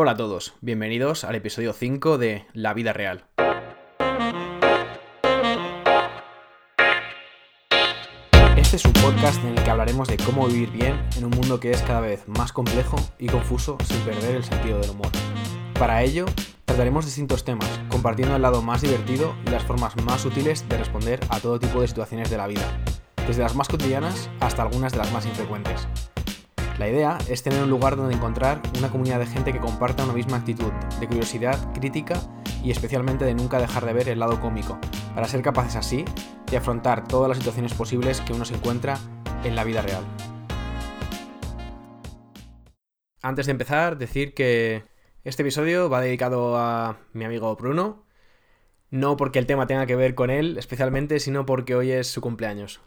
Hola a todos, bienvenidos al episodio 5 de La vida real. Este es un podcast en el que hablaremos de cómo vivir bien en un mundo que es cada vez más complejo y confuso sin perder el sentido del humor. Para ello, trataremos distintos temas, compartiendo el lado más divertido y las formas más útiles de responder a todo tipo de situaciones de la vida, desde las más cotidianas hasta algunas de las más infrecuentes. La idea es tener un lugar donde encontrar una comunidad de gente que comparta una misma actitud, de curiosidad, crítica y especialmente de nunca dejar de ver el lado cómico, para ser capaces así de afrontar todas las situaciones posibles que uno se encuentra en la vida real. Antes de empezar, decir que este episodio va dedicado a mi amigo Bruno, no porque el tema tenga que ver con él especialmente, sino porque hoy es su cumpleaños.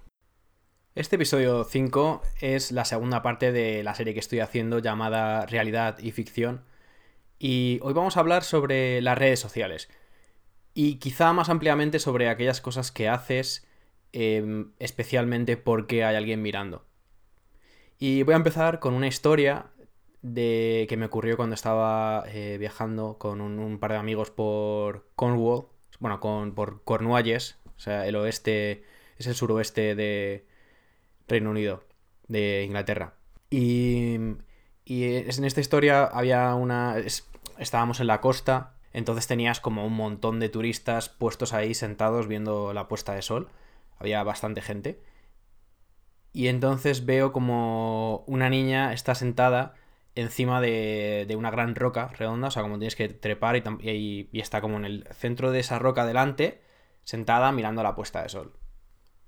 Este episodio 5 es la segunda parte de la serie que estoy haciendo llamada Realidad y Ficción. Y hoy vamos a hablar sobre las redes sociales. Y quizá más ampliamente sobre aquellas cosas que haces, em, especialmente porque hay alguien mirando. Y voy a empezar con una historia de que me ocurrió cuando estaba eh, viajando con un, par de amigos por Cornwall, bueno, con, por Cornualles, o sea, el oeste, es el suroeste de, Reino Unido, de Inglaterra. Y, en esta historia había una... estábamos en la costa, entonces tenías como un montón de turistas puestos ahí sentados viendo la puesta de sol. Había bastante gente. Y entonces veo como una niña está sentada encima de, una gran roca redonda, o sea, como tienes que trepar y, y, está como en el centro de esa roca delante, sentada mirando la puesta de sol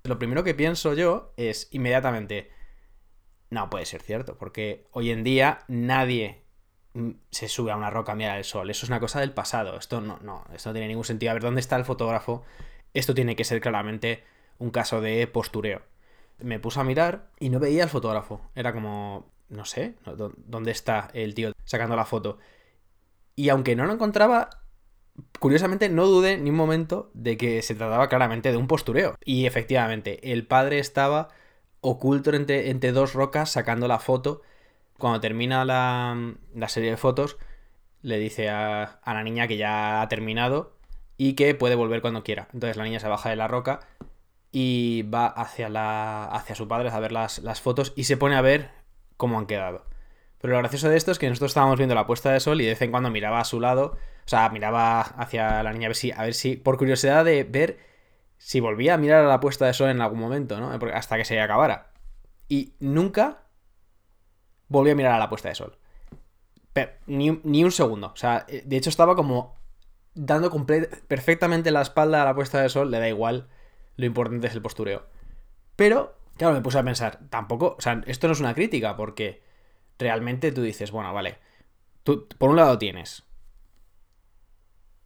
lo primero que pienso yo es inmediatamente, no puede ser cierto, porque hoy en día nadie mm, se sube a una roca a mirar el sol. Eso es una cosa del pasado. Esto no, no, esto no tiene ningún sentido. A ver, ¿dónde está el fotógrafo? Esto tiene que ser claramente un caso de postureo. Me puse a mirar y no veía al fotógrafo. Era como, no sé, ¿dónde está el tío sacando la foto? Y aunque no lo encontraba, curiosamente no dudé ni un momento de que se trataba claramente de un postureo. Y efectivamente, el padre estaba oculto entre, dos rocas sacando la foto. Cuando termina la, serie de fotos, le dice a, la niña que ya ha terminado y que puede volver cuando quiera. Entonces la niña se baja de la roca y va hacia, la, hacia su padre a ver las, las fotos y se pone a ver cómo han quedado. Pero lo gracioso de esto es que nosotros estábamos viendo la puesta de sol y de vez en cuando miraba a su lado o sea, miraba hacia la niña a ver si, a ver si, por curiosidad de ver si volvía a mirar a la puesta de sol en algún momento, ¿no? Hasta que se acabara. Y nunca volví a mirar a la puesta de sol. Pero, ni, un segundo. O sea, eh, de hecho estaba como dando perfectamente la espalda a la puesta de sol, le da igual. Lo importante es el postureo. Pero, claro, me puse a pensar, tampoco, o sea, esto no es una crítica, porque realmente tú dices, bueno, vale, tú por un lado tienes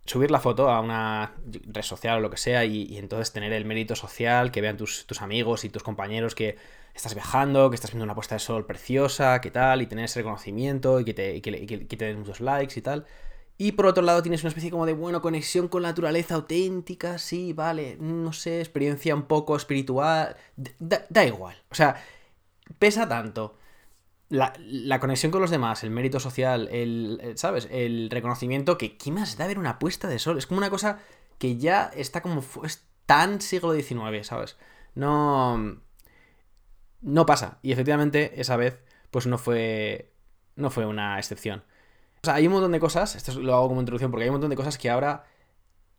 subir la foto a una red social o lo que sea y, entonces tener el mérito social, que vean tus, amigos y tus compañeros que estás viajando, que estás viendo una puesta de sol preciosa, que tal, y tener ese reconocimiento y que te, que, den muchos likes y tal. Y por otro lado tienes una especie como de, bueno, conexión con la naturaleza auténtica, sí, vale, no sé, experiencia un poco espiritual, da igual. O sea, pesa tanto la, conexión con los demás, el mérito social, el, ¿sabes? El reconocimiento que, ¿qué más da ver una puesta de sol? Es como una cosa que ya está como, es tan siglo XIX, ¿sabes? No, no pasa. Y efectivamente, esa vez, pues no fue, no fue una excepción. O sea, hay un montón de cosas, esto lo hago como introducción, porque hay un montón de cosas que ahora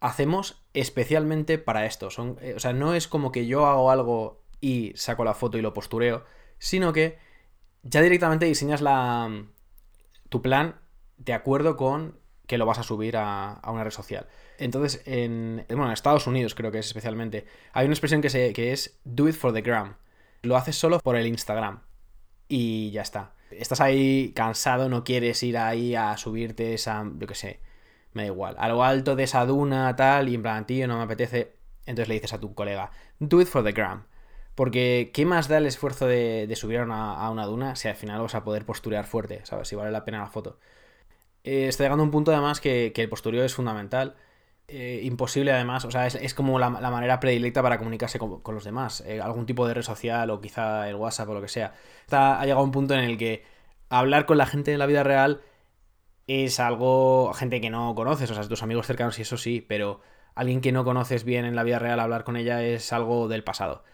hacemos especialmente para esto. Eh, o sea, no es como que yo hago algo y saco la foto y lo postureo, sino que ya directamente diseñas la, tu plan de acuerdo con que lo vas a subir a, una red social. Entonces, en, bueno, en Estados Unidos creo que es especialmente, hay una expresión que, se, que es do it for the gram. Lo haces solo por el Instagram. Y ya está. Estás ahí cansado, no quieres ir ahí a subirte esa, yo qué sé, me da igual, a lo alto de esa duna tal, y en plan, tío, no me apetece. Entonces le dices a tu colega, do it for the gram. Porque, ¿qué más da el esfuerzo de, subir a una, duna si al final vas a poder posturear fuerte, ¿sabes? Si vale la pena la foto. Eh, está llegando un punto además que, el postureo es fundamental. Eh, imposible además, o sea, es, como la, manera predilecta para comunicarse con, los demás. Eh, algún tipo de red social o quizá el WhatsApp o lo que sea. Está, ha llegado un punto en el que hablar con la gente en la vida real es algo, gente que no conoces, o sea, tus amigos cercanos y eso sí, pero alguien que no conoces bien en la vida real, hablar con ella es algo del pasado.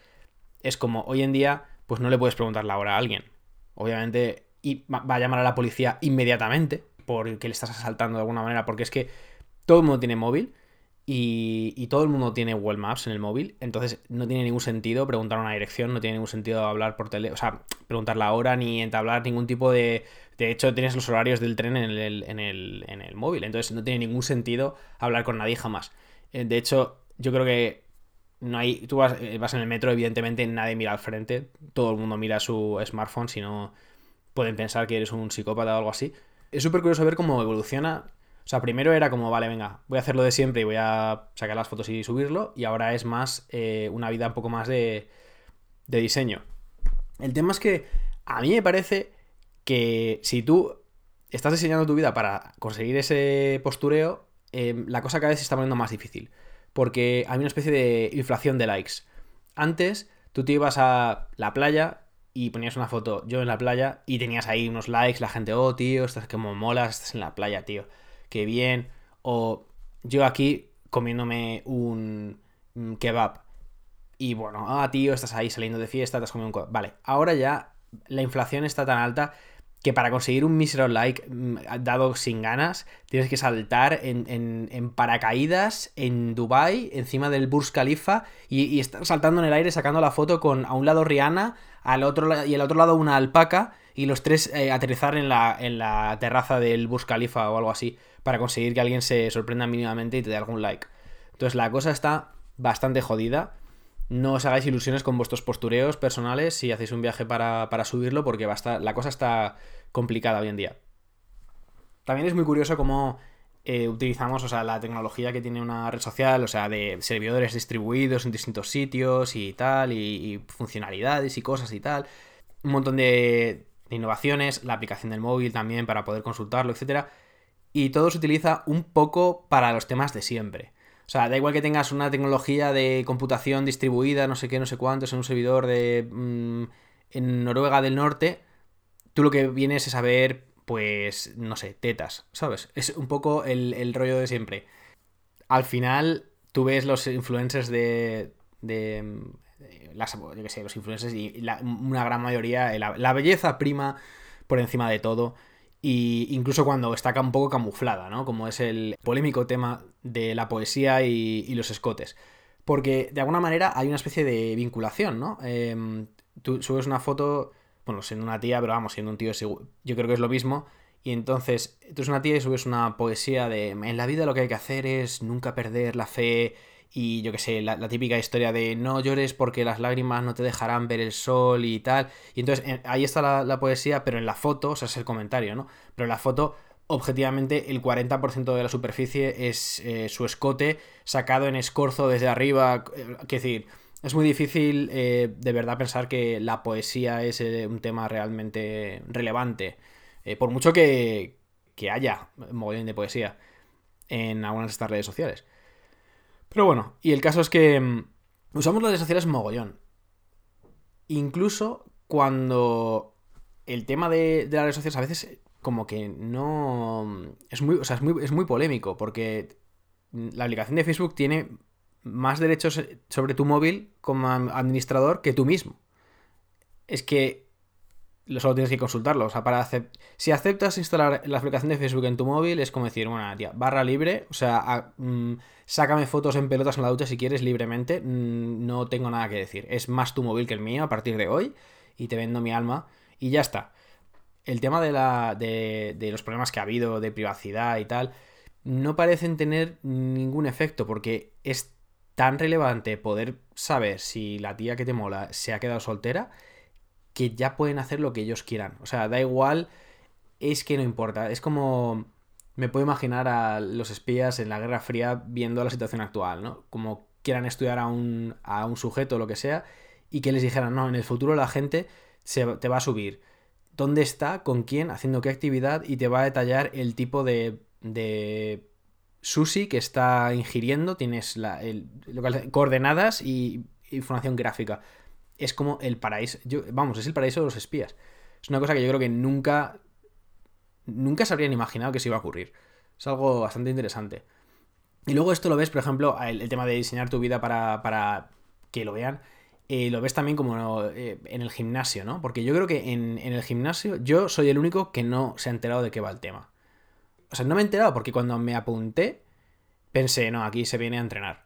Es como, hoy en día, pues no le puedes preguntar la hora a alguien. Obviamente y va a llamar a la policía inmediatamente porque le estás asaltando de alguna manera, porque es que todo el mundo tiene móvil y, todo el mundo tiene Google Maps en el móvil, entonces no tiene ningún sentido preguntar una dirección, no tiene ningún sentido hablar por teléfono, o sea, preguntar la hora ni entablar ningún tipo de... De hecho, tienes los horarios del tren en el, en el, en el móvil, entonces no tiene ningún sentido hablar con nadie jamás. Eh, de hecho, yo creo que no hay. Tú vas, eh, vas, en el metro, evidentemente nadie mira al frente. Todo el mundo mira su smartphone, si no pueden pensar que eres un psicópata o algo así. Es súper curioso ver cómo evoluciona o sea, primero era como, vale, venga, voy a hacerlo de siempre y voy a sacar las fotos y subirlo. Y ahora es más eh, una vida un poco más de, de diseño. El tema es que a mí me parece que si tú estás diseñando tu vida para conseguir ese postureo, em, la cosa cada vez se está poniendo más difícil. Porque hay una especie de inflación de likes. Antes, tú te ibas a la playa y ponías una foto yo en la playa y tenías ahí unos likes, la gente, oh, tío, estás como molas, estás en la playa, tío qué bien. O yo aquí comiéndome un kebab. Y bueno, ah, tío, estás ahí saliendo de fiesta, te has comido un kebab. Vale, ahora ya la inflación está tan alta que para conseguir un mísero like mm, dado sin ganas, tienes que saltar en, paracaídas en Dubai encima del Burj Khalifa, y, estar saltando en el aire sacando la foto con a un lado Rihanna al otro, y al otro lado una alpaca, y los tres eh, aterrizar en la, en la terraza del Burj Khalifa o algo así para conseguir que alguien se sorprenda mínimamente y te dé algún like. Entonces la cosa está bastante jodida. No os hagáis ilusiones con vuestros postureos personales si hacéis un viaje para, subirlo, porque va la cosa está complicada hoy en día. También es muy curioso cómo eh, utilizamos, o sea, la tecnología que tiene una red social, o sea, de servidores distribuidos en distintos sitios y tal, y, funcionalidades y cosas y tal. Un montón de, de, innovaciones, la aplicación del móvil también para poder consultarlo, etcétera y todo se utiliza un poco para los temas de siempre. O sea, da igual que tengas una tecnología de computación distribuida, no sé qué, no sé cuántos, en un servidor de. Mm, en Noruega del Norte, tú lo que vienes es saber, pues, no sé, tetas, ¿sabes? Es un poco el, rollo de siempre. Al final, tú ves los influencers de. de las, yo qué sé, los influencers y una gran mayoría, la, la belleza prima por encima de todo y incluso cuando está un poco camuflada, ¿no? Como es el polémico tema de la poesía y, los escotes. Porque de alguna manera hay una especie de vinculación, ¿no? Em, tú subes una foto, bueno, siendo una tía, pero vamos, siendo un tío, yo creo que es lo mismo. Y entonces, tú eres una tía y subes una poesía de, en la vida lo que hay que hacer es nunca perder la fe y yo qué sé, la, típica historia de no llores porque las lágrimas no te dejarán ver el sol y tal. Y entonces ahí está la, poesía, pero en la foto, o sea, es el comentario, ¿no? Pero en la foto, objetivamente, el 40% de la superficie es eh, su escote sacado en escorzo desde arriba. Eh, es decir, es muy difícil eh, de verdad pensar que la poesía es un tema realmente relevante. por mucho que, que haya mogollón de poesía en algunas de estas redes sociales. Pero bueno, y el caso es que mm, usamos las redes sociales mogollón. Incluso cuando el tema de, las redes sociales a veces como que no... Es muy, o sea, es muy, es muy polémico porque la aplicación de Facebook tiene más derechos sobre tu móvil como administrador que tú mismo. Es que solo tienes que consultarlo. O sea, para si aceptas instalar la aplicación de Facebook en tu móvil, es como decir, bueno, tía, barra libre, o sea, mm, sácame fotos en pelotas en la ducha si quieres libremente, mm, no tengo nada que decir. Es más tu móvil que el mío a partir de hoy y te vendo mi alma y ya está. El tema de, la, de, de los problemas que ha habido de privacidad y tal, no parecen tener ningún efecto porque es tan relevante poder saber si la tía que te mola se ha quedado soltera que ya pueden hacer lo que ellos quieran. O sea, da igual, es que no importa. Es como me puedo imaginar a los espías en la Guerra Fría viendo la situación actual, ¿no? Como quieran estudiar a un, a un sujeto o lo que sea y que les dijeran, no, en el futuro la gente se, te va a subir. ¿Dónde está? ¿Con quién? ¿Haciendo qué actividad? Y te va a detallar el tipo de, de sushi que está ingiriendo. Tienes la, el, coordenadas y información gráfica es como el paraíso. vamos, es el paraíso de los espías. Es una cosa que yo creo que nunca nunca se habrían imaginado que se iba a ocurrir. Es algo bastante interesante. Y luego esto lo ves, por ejemplo, el, tema de diseñar tu vida para, para que lo vean. Eh, lo ves también como eh, en el gimnasio, ¿no? Porque yo creo que en, en, el gimnasio yo soy el único que no se ha enterado de qué va el tema. O sea, no me he enterado porque cuando me apunté pensé, no, aquí se viene a entrenar.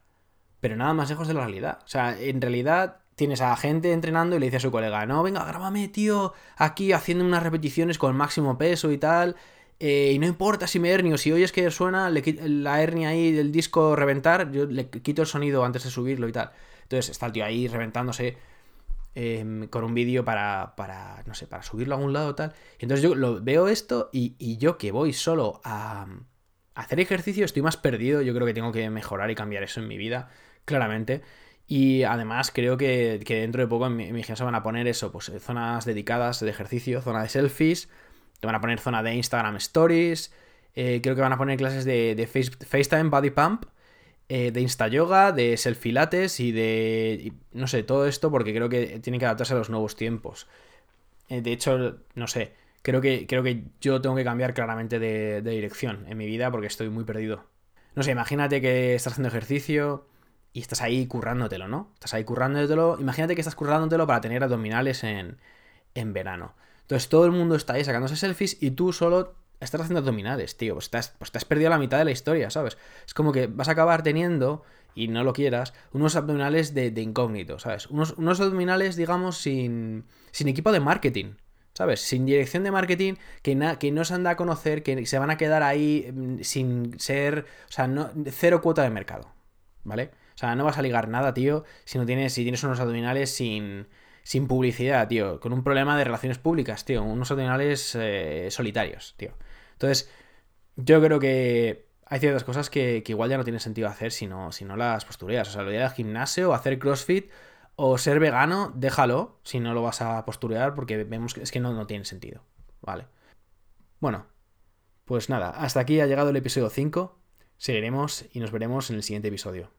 Pero nada más lejos de la realidad. O sea, en realidad tienes a gente entrenando y le dice a su colega, no, venga, grábame, tío, aquí haciendo unas repeticiones con máximo peso y tal. Eh, y no importa si me hernio, si oyes que suena la hernia ahí del disco reventar, yo le quito el sonido antes de subirlo y tal. Entonces está el tío ahí reventándose em, con un vídeo para, para, no sé, para subirlo a algún lado tal. Entonces yo lo, veo esto y, yo que voy solo a, hacer ejercicio estoy más perdido. Yo creo que tengo que mejorar y cambiar eso en mi vida, claramente. Y además creo que, dentro de poco en mi, gimnasio van a poner eso, pues zonas dedicadas de ejercicio, zona de selfies, te van a poner zona de Instagram Stories, eh, creo que van a poner clases de, de FaceTime Body Pump eh, de Insta Yoga, de Selfie Lates y de. no sé, todo esto porque creo que tiene que adaptarse a los nuevos tiempos. Eh, de hecho, no sé, creo que, creo que yo tengo que cambiar claramente de, dirección en mi vida porque estoy muy perdido. No sé, imagínate que estás haciendo ejercicio y estás ahí currándotelo, ¿no? Estás ahí currándotelo. Imagínate que estás currándotelo para tener abdominales en, en verano. Entonces todo el mundo está ahí sacándose selfies y tú solo estás haciendo abdominales, tío. Pues te, has, pues perdido la mitad de la historia, ¿sabes? Es como que vas a acabar teniendo, y no lo quieras, unos abdominales de, incógnito, ¿sabes? Unos, unos, abdominales, digamos, sin, sin equipo de marketing. ¿Sabes? Sin dirección de marketing, que, que no se han dado a conocer, que se van a quedar ahí mm, sin ser. O sea, no, cero cuota de mercado. ¿Vale? O sea, no vas a ligar nada, tío, si no tienes, si tienes unos abdominales sin, sin publicidad, tío. Con un problema de relaciones públicas, tío. Unos abdominales eh, solitarios, tío. Entonces, yo creo que hay ciertas cosas que, igual ya no tiene sentido hacer si no, si no las postureas. O sea, lo de ir al gimnasio, hacer crossfit o ser vegano, déjalo si no lo vas a posturear porque vemos que es que no, no tiene sentido. Vale. Bueno, pues nada, hasta aquí ha llegado el episodio 5. Seguiremos y nos veremos en el siguiente episodio.